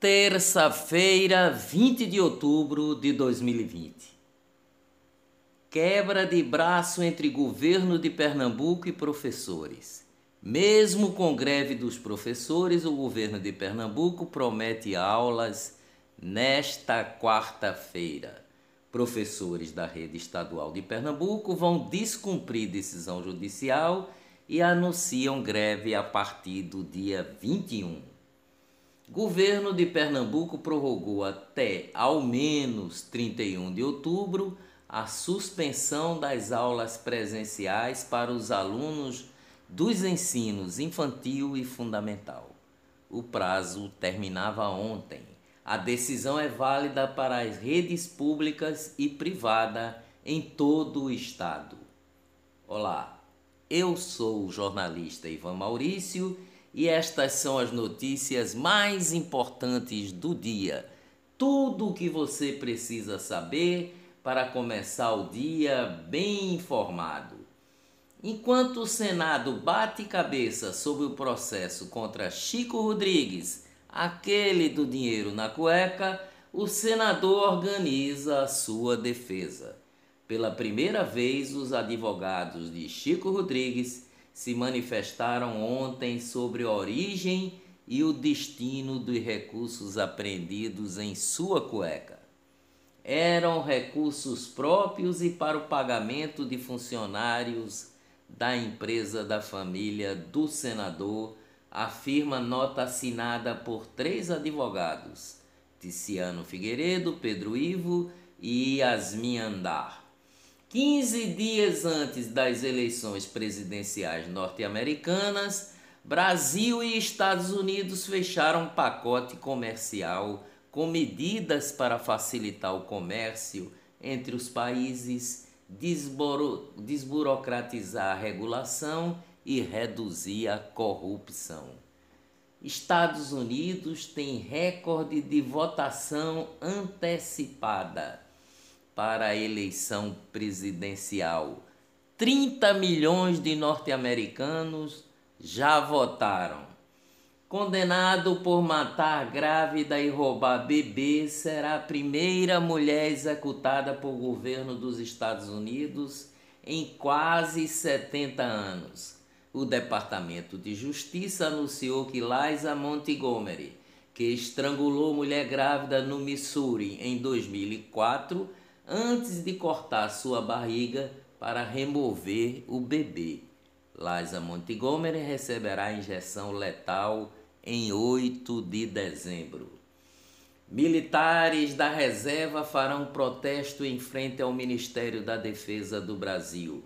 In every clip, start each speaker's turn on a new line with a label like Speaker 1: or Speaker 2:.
Speaker 1: Terça-feira, 20 de outubro de 2020. Quebra de braço entre governo de Pernambuco e professores. Mesmo com greve dos professores, o governo de Pernambuco promete aulas nesta quarta-feira. Professores da rede estadual de Pernambuco vão descumprir decisão judicial e anunciam greve a partir do dia 21. Governo de Pernambuco prorrogou até ao menos 31 de outubro a suspensão das aulas presenciais para os alunos dos ensinos infantil e fundamental. O prazo terminava ontem. A decisão é válida para as redes públicas e privada em todo o estado. Olá, eu sou o jornalista Ivan Maurício e estas são as notícias mais importantes do dia. Tudo o que você precisa saber para começar o dia bem informado. Enquanto o Senado bate cabeça sobre o processo contra Chico Rodrigues, aquele do dinheiro na cueca, o senador organiza a sua defesa. Pela primeira vez, os advogados de Chico Rodrigues se manifestaram ontem sobre a origem e o destino dos recursos apreendidos em sua cueca. Eram recursos próprios e para o pagamento de funcionários da empresa da família do senador, afirma nota assinada por três advogados: Ticiano Figueiredo, Pedro Ivo e Yasmin Andar. 15 dias antes das eleições presidenciais norte-americanas, Brasil e Estados Unidos fecharam um pacote comercial com medidas para facilitar o comércio entre os países, desburocratizar a regulação e reduzir a corrupção. Estados Unidos tem recorde de votação antecipada para a eleição presidencial. 30 milhões de norte-americanos já votaram. Condenado por matar grávida e roubar bebê, será a primeira mulher executada por governo dos Estados Unidos em quase 70 anos. O Departamento de Justiça anunciou que Liza Montgomery, que estrangulou mulher grávida no Missouri em 2004, antes de cortar sua barriga para remover o bebê. Liza Montgomery receberá injeção letal em 8 de dezembro. Militares da reserva farão protesto em frente ao Ministério da Defesa do Brasil.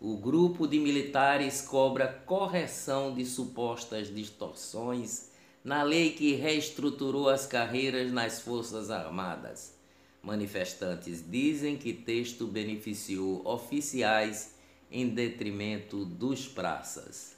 Speaker 1: O grupo de militares cobra correção de supostas distorções na lei que reestruturou as carreiras nas Forças Armadas. Manifestantes dizem que texto beneficiou oficiais em detrimento dos praças.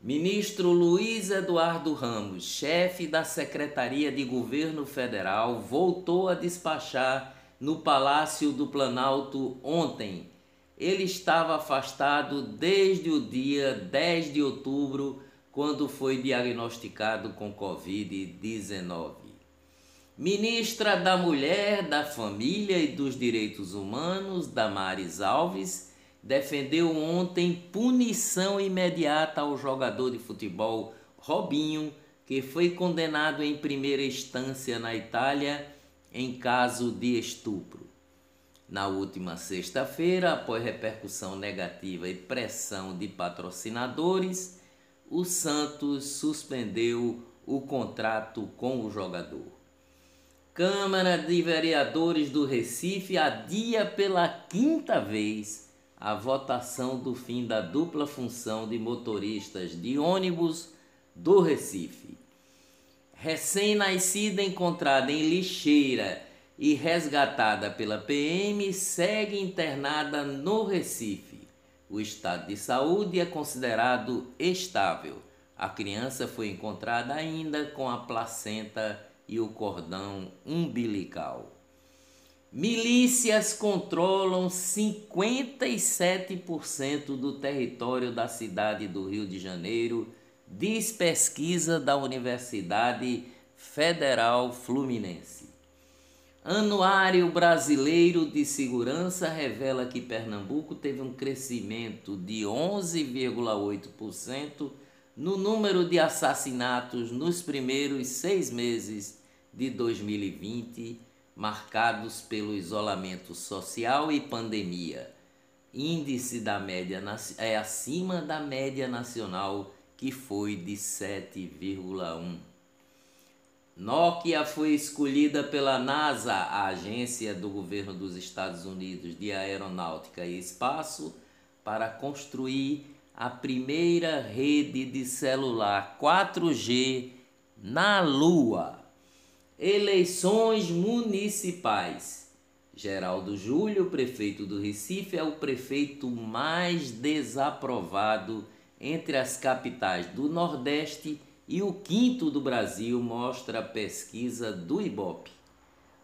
Speaker 1: Ministro Luiz Eduardo Ramos, chefe da Secretaria de Governo Federal, voltou a despachar no Palácio do Planalto ontem. Ele estava afastado desde o dia 10 de outubro, quando foi diagnosticado com Covid-19. Ministra da Mulher, da Família e dos Direitos Humanos, Damares Alves, defendeu ontem punição imediata ao jogador de futebol Robinho, que foi condenado em primeira instância na Itália em caso de estupro. Na última sexta-feira, após repercussão negativa e pressão de patrocinadores, o Santos suspendeu o contrato com o jogador. Câmara de Vereadores do Recife adia pela quinta vez a votação do fim da dupla função de motoristas de ônibus do Recife. Recém-nascida encontrada em lixeira e resgatada pela PM, segue internada no Recife. O estado de saúde é considerado estável. A criança foi encontrada ainda com a placenta e o cordão umbilical. Milícias controlam 57% do território da cidade do Rio de Janeiro, diz pesquisa da Universidade Federal Fluminense. Anuário Brasileiro de Segurança revela que Pernambuco teve um crescimento de 11,8% no número de assassinatos nos primeiros seis meses de 2020, marcados pelo isolamento social e pandemia. Índice da média é acima da média nacional, que foi de 7,1. Nokia foi escolhida pela NASA, a agência do governo dos Estados Unidos de Aeronáutica e Espaço, para construir a primeira rede de celular 4G na Lua. Eleições municipais. Geraldo Júlio, prefeito do Recife, é o prefeito mais desaprovado entre as capitais do Nordeste e o quinto do Brasil mostra a pesquisa do Ibope.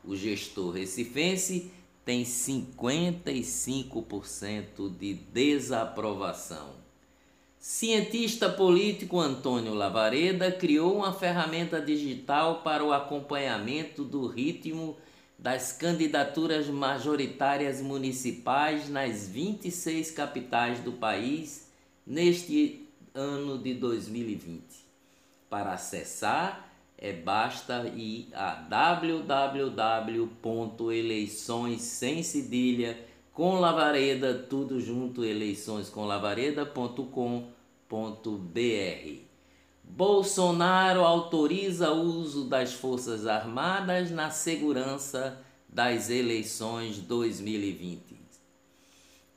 Speaker 1: O gestor recifense tem 55% de desaprovação. Cientista político Antônio Lavareda criou uma ferramenta digital para o acompanhamento do ritmo das candidaturas majoritárias municipais nas 26 capitais do país neste ano de 2020. Para acessar, é basta ir a www.eleições sem cedilha com lavareda tudo junto eleiçõescomlavareda.com.br. Bolsonaro autoriza o uso das Forças Armadas na segurança das eleições 2020.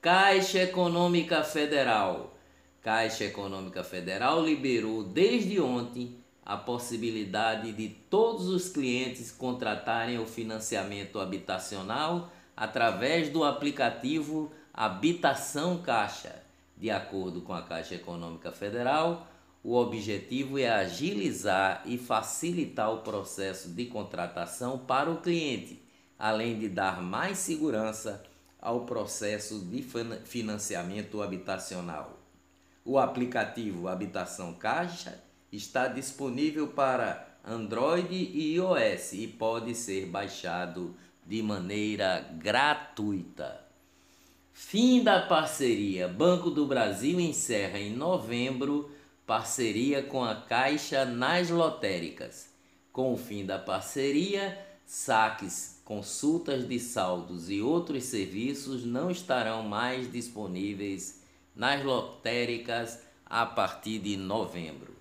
Speaker 1: Caixa Econômica Federal Caixa Econômica Federal liberou desde ontem a possibilidade de todos os clientes contratarem o financiamento habitacional através do aplicativo Habitação Caixa. De acordo com a Caixa Econômica Federal, o objetivo é agilizar e facilitar o processo de contratação para o cliente, além de dar mais segurança ao processo de financiamento habitacional. O aplicativo Habitação Caixa está disponível para Android e iOS e pode ser baixado de maneira gratuita. Fim da parceria. Banco do Brasil encerra em novembro parceria com a Caixa nas lotéricas. Com o fim da parceria, saques, consultas de saldos e outros serviços não estarão mais disponíveis nas lotéricas a partir de novembro.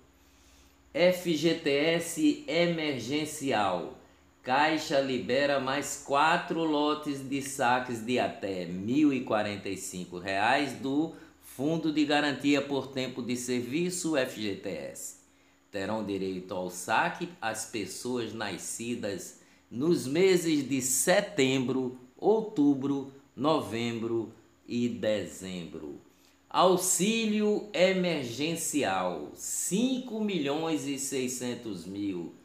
Speaker 1: FGTS emergencial. Caixa libera mais quatro lotes de saques de até R$ 1.045 do Fundo de Garantia por Tempo de Serviço FGTS. Terão direito ao saque as pessoas nascidas nos meses de setembro, outubro, novembro e dezembro. Auxílio emergencial, 5 milhões e 600 mil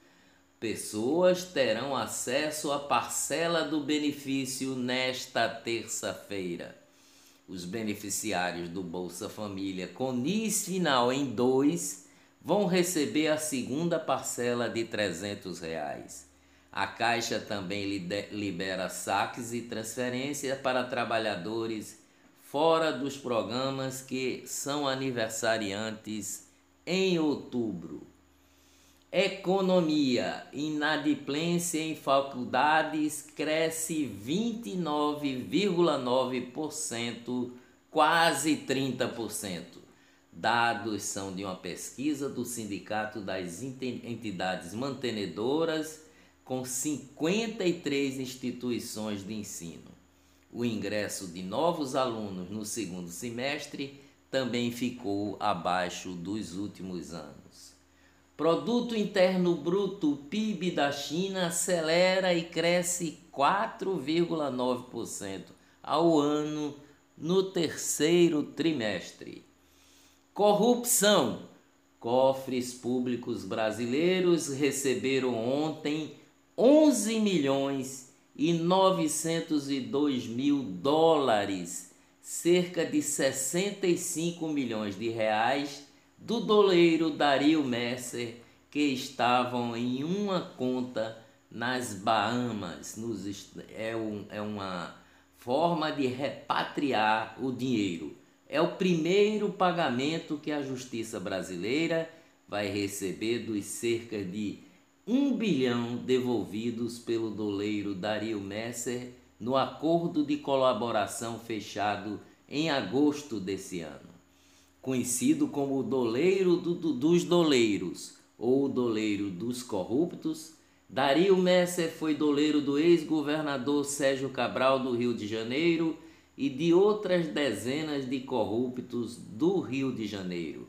Speaker 1: pessoas terão acesso à parcela do benefício nesta terça-feira. Os beneficiários do Bolsa Família com NIS final em 2 vão receber a segunda parcela de 300 reais. A Caixa também libera saques e transferências para trabalhadores fora dos programas que são aniversariantes em outubro. Economia, inadimplência em faculdades cresce 29,9%, quase 30%. Dados são de uma pesquisa do Sindicato das Entidades Mantenedoras com 53 instituições de ensino. O ingresso de novos alunos no segundo semestre também ficou abaixo dos últimos anos. Produto Interno Bruto PIB da China acelera e cresce 4,9% ao ano no terceiro trimestre. Corrupção. Cofres públicos brasileiros receberam ontem 11 milhões e 902 mil dólares, cerca de 65 milhões de reais, do doleiro Dario Messer, que estavam em uma conta nas Bahamas. Nos, é, um, é uma forma de repatriar o dinheiro. É o primeiro pagamento que a justiça brasileira vai receber dos cerca de um bilhão devolvidos pelo doleiro Dario Messer no acordo de colaboração fechado em agosto desse ano. Conhecido como o doleiro do, do, dos doleiros ou doleiro dos corruptos, Dario Messer foi doleiro do ex-governador Sérgio Cabral do Rio de Janeiro e de outras dezenas de corruptos do Rio de Janeiro.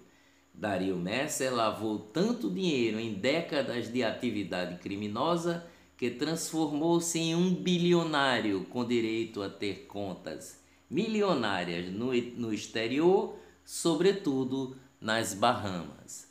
Speaker 1: Dario Messer lavou tanto dinheiro em décadas de atividade criminosa que transformou-se em um bilionário com direito a ter contas milionárias no, no exterior, sobretudo nas Bahamas.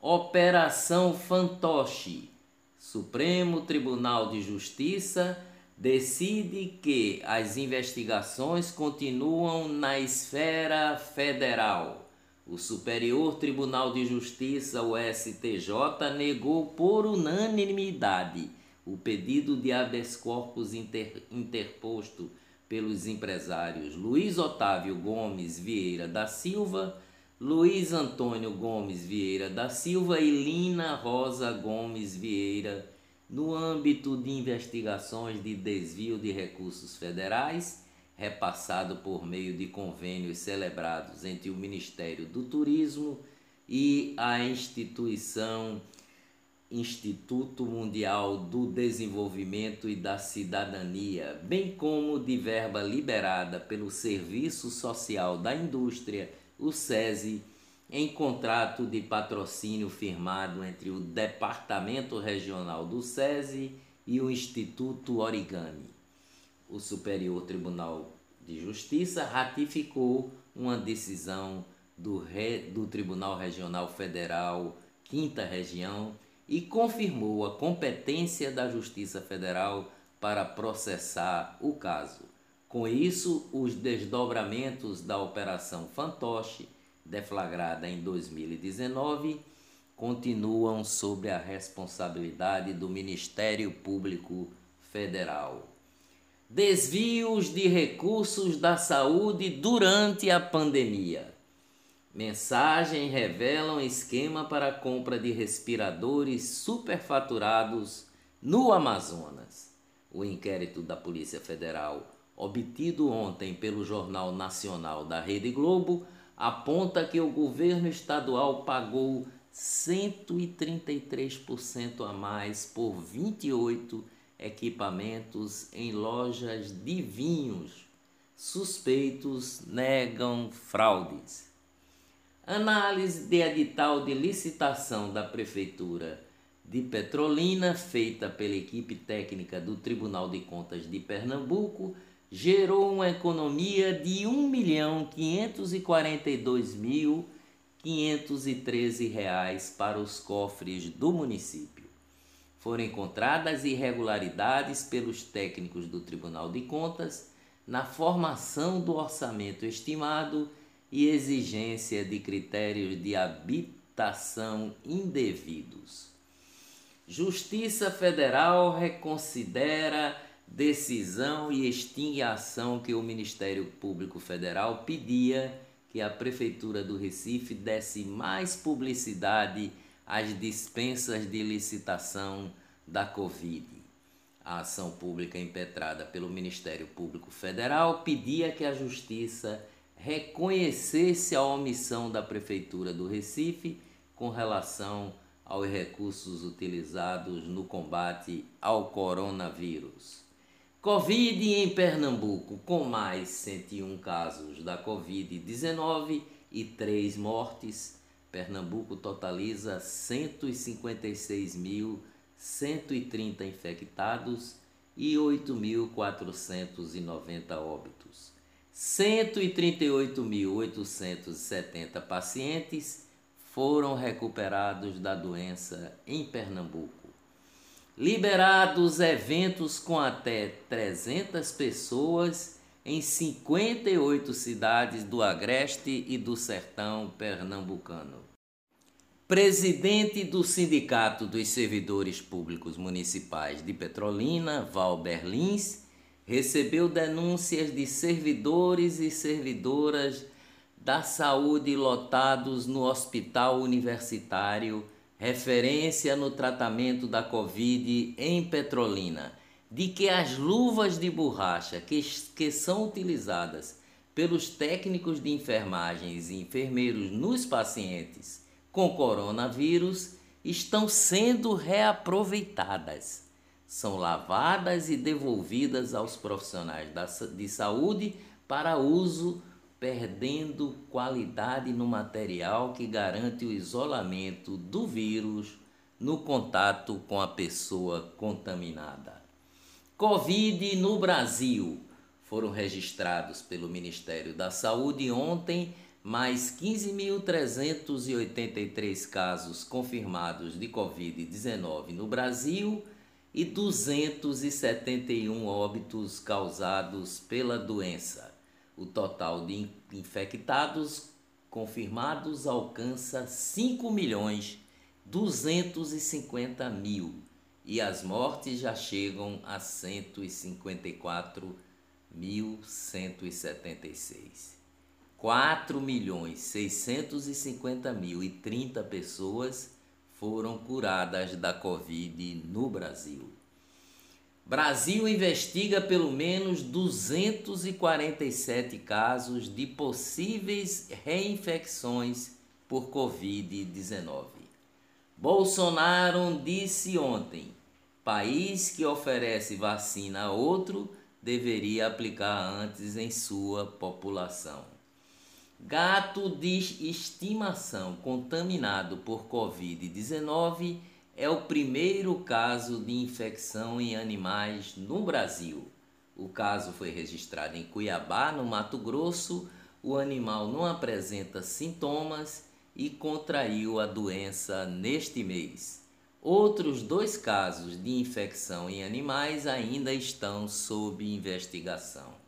Speaker 1: Operação Fantoche. Supremo Tribunal de Justiça decide que as investigações continuam na esfera federal. O Superior Tribunal de Justiça, o STJ, negou por unanimidade o pedido de habeas corpus inter, interposto pelos empresários Luiz Otávio Gomes Vieira da Silva, Luiz Antônio Gomes Vieira da Silva e Lina Rosa Gomes Vieira no âmbito de investigações de desvio de recursos federais, repassado por meio de convênios celebrados entre o Ministério do Turismo e a instituição Instituto Mundial do Desenvolvimento e da Cidadania, bem como de verba liberada pelo Serviço Social da Indústria, o SESI, em contrato de patrocínio firmado entre o Departamento Regional do SESI e o Instituto Origami. O Superior Tribunal de Justiça ratificou uma decisão do, Re... do Tribunal Regional Federal, Quinta Região, e confirmou a competência da Justiça Federal para processar o caso. Com isso, os desdobramentos da Operação Fantoche deflagrada em 2019, continuam sob a responsabilidade do Ministério Público Federal. Desvios de recursos da saúde durante a pandemia. Mensagem revelam esquema para a compra de respiradores superfaturados no Amazonas. O inquérito da Polícia Federal, obtido ontem pelo Jornal Nacional da Rede Globo, aponta que o governo estadual pagou 133% a mais por 28 equipamentos em lojas de vinhos. Suspeitos negam fraudes. Análise de edital de licitação da Prefeitura de Petrolina, feita pela equipe técnica do Tribunal de Contas de Pernambuco, gerou uma economia de R$ 1.542.513 para os cofres do município. Foram encontradas irregularidades pelos técnicos do Tribunal de Contas na formação do orçamento estimado e exigência de critérios de habitação indevidos. Justiça Federal reconsidera decisão e extingue a ação que o Ministério Público Federal pedia que a Prefeitura do Recife desse mais publicidade às dispensas de licitação da Covid. A ação pública impetrada pelo Ministério Público Federal pedia que a Justiça reconhecesse a omissão da Prefeitura do Recife com relação aos recursos utilizados no combate ao coronavírus. Covid em Pernambuco, com mais 101 casos da Covid-19 e 3 mortes, Pernambuco totaliza 156.130 infectados e 8.490 óbitos. 138.870 pacientes foram recuperados da doença em Pernambuco. Liberados eventos com até 300 pessoas em 58 cidades do Agreste e do Sertão Pernambucano. Presidente do Sindicato dos Servidores Públicos Municipais de Petrolina, Valber Lins, recebeu denúncias de servidores e servidoras da saúde lotados no Hospital Universitário, referência no tratamento da Covid em Petrolina, de que as luvas de borracha que, que são utilizadas pelos técnicos de enfermagens e enfermeiros nos pacientes com coronavírus estão sendo reaproveitadas. São lavadas e devolvidas aos profissionais de saúde para uso, perdendo qualidade no material que garante o isolamento do vírus no contato com a pessoa contaminada. Covid no Brasil. Foram registrados pelo Ministério da Saúde ontem mais 15.383 casos confirmados de Covid-19 no Brasil e 271 óbitos causados pela doença. O total de infectados confirmados alcança 5 milhões 250 mil e as mortes já chegam a 154.176. 4 milhões 650 mil e 30 pessoas foram curadas da Covid no Brasil. Brasil investiga pelo menos 247 casos de possíveis reinfecções por Covid-19. Bolsonaro disse ontem: país que oferece vacina a outro deveria aplicar antes em sua população. Gato de estimação contaminado por Covid-19 é o primeiro caso de infecção em animais no Brasil. O caso foi registrado em Cuiabá, no Mato Grosso. O animal não apresenta sintomas e contraiu a doença neste mês. Outros dois casos de infecção em animais ainda estão sob investigação.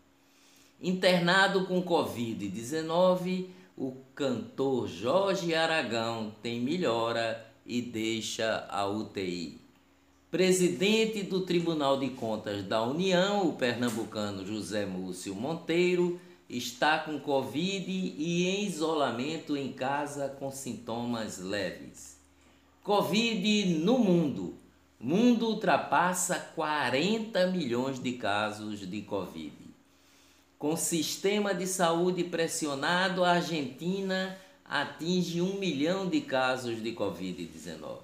Speaker 1: Internado com Covid-19, o cantor Jorge Aragão tem melhora e deixa a UTI. Presidente do Tribunal de Contas da União, o pernambucano José Múcio Monteiro, está com Covid e em isolamento em casa com sintomas leves. Covid no mundo. Mundo ultrapassa 40 milhões de casos de Covid. Com sistema de saúde pressionado, a Argentina atinge um milhão de casos de Covid-19.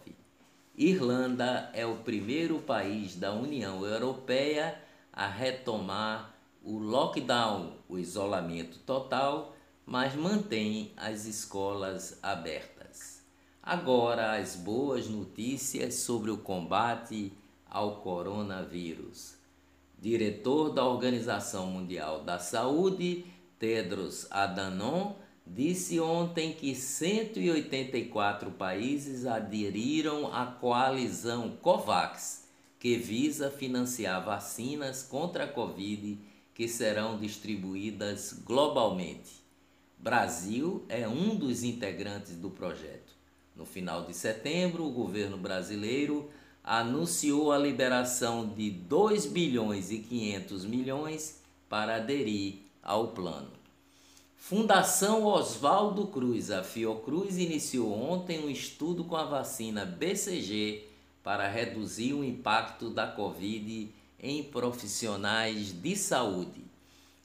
Speaker 1: Irlanda é o primeiro país da União Europeia a retomar o lockdown, o isolamento total, mas mantém as escolas abertas. Agora, as boas notícias sobre o combate ao coronavírus diretor da Organização Mundial da Saúde, Tedros Adhanom, disse ontem que 184 países aderiram à coalizão COVAX, que visa financiar vacinas contra a Covid que serão distribuídas globalmente. Brasil é um dos integrantes do projeto. No final de setembro, o governo brasileiro anunciou a liberação de 2 bilhões e 500 milhões para aderir ao plano. Fundação Oswaldo Cruz, a Fiocruz iniciou ontem um estudo com a vacina BCG para reduzir o impacto da Covid em profissionais de saúde.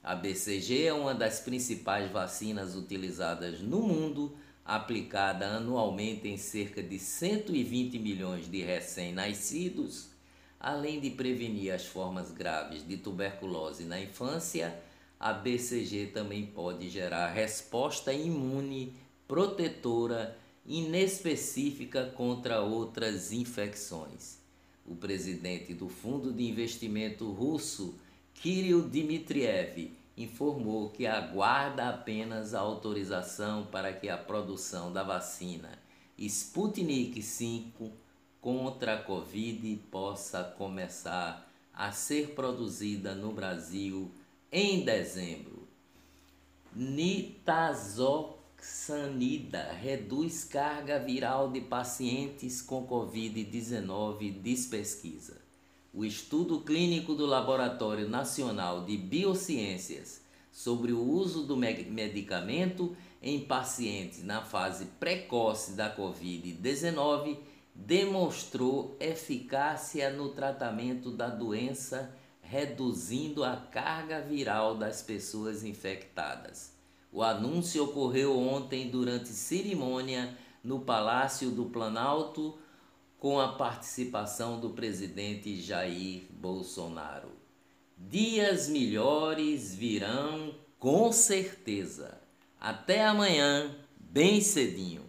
Speaker 1: A BCG é uma das principais vacinas utilizadas no mundo aplicada anualmente em cerca de 120 milhões de recém-nascidos, além de prevenir as formas graves de tuberculose na infância, a BCG também pode gerar resposta imune protetora inespecífica contra outras infecções. O presidente do Fundo de Investimento Russo, Kirill Dmitriev, informou que aguarda apenas a autorização para que a produção da vacina Sputnik V contra a Covid possa começar a ser produzida no Brasil em dezembro. Nitazoxanide Sanida reduz carga viral de pacientes com Covid-19, diz pesquisa. O estudo clínico do Laboratório Nacional de Biociências sobre o uso do medicamento em pacientes na fase precoce da Covid-19 demonstrou eficácia no tratamento da doença, reduzindo a carga viral das pessoas infectadas. O anúncio ocorreu ontem durante cerimônia no Palácio do Planalto com a participação do presidente Jair Bolsonaro. Dias melhores virão com certeza. Até amanhã, bem cedinho.